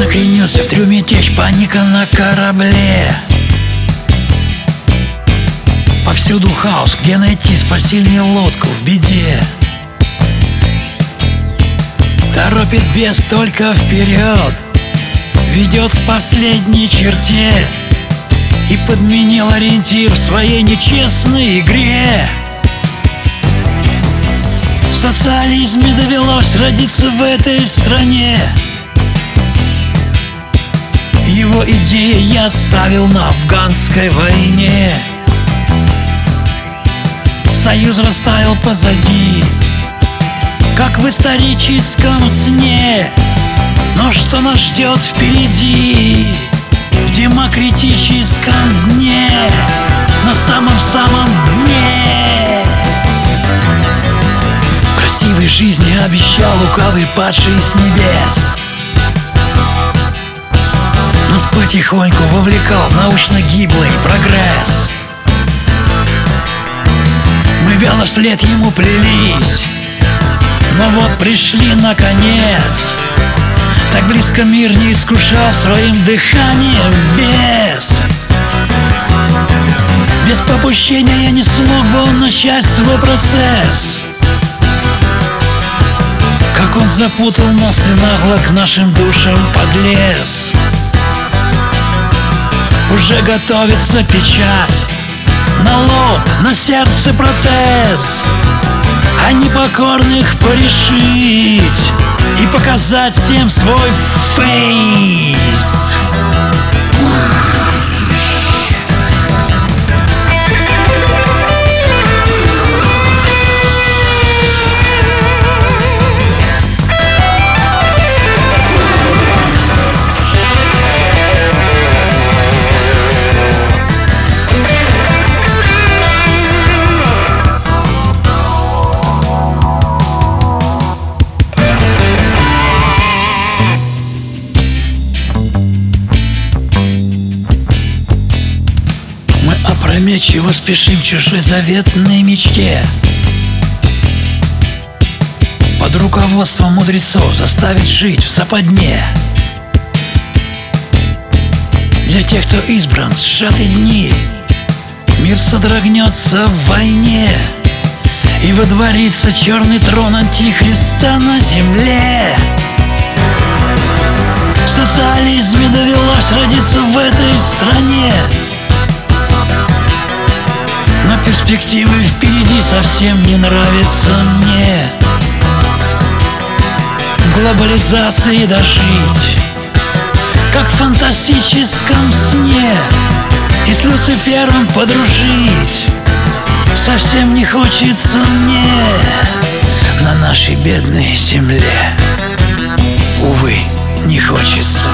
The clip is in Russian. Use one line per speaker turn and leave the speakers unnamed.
накренился в трюме течь паника на корабле. Повсюду хаос, где найти? Спасение лодку в беде. Торопит без только вперед Ведет к последней черте. И подменил ориентир в своей нечестной игре. В социализме довелось родиться в этой стране Его идеи я ставил на афганской войне. Союз растаял позади Как в историческом сне. Но что нас ждет впереди? В демократическом дне На самом-самом дне. Красивой жизни обещал лукавый падший с небес Нас потихоньку вовлекал в научно-гиблый прогресс. Мы вяло вслед ему плелись. Но вот пришли наконец Так близко мир не искушал своим дыханием без. Без попущения я не смог бы он начать свой процесс. Как он запутал нас и нагло к нашим душам подлез Уже готовится печать. На лоб, на сердце протез А непокорных порешить И показать всем свой фейс опрометчиво спешим к чужой заветной мечте. Под руководством мудрецов заставить жить в западне. Для тех, кто избран, сжаты дни Мир содрогнется в войне. И водворится черный трон Антихриста на земле. В социализме довелось родиться в этой стране перспективы впереди совсем не нравятся мне. Глобализации дожить Как в фантастическом сне И с Люцифером подружить Совсем не хочется мне На нашей бедной земле. Увы, не хочется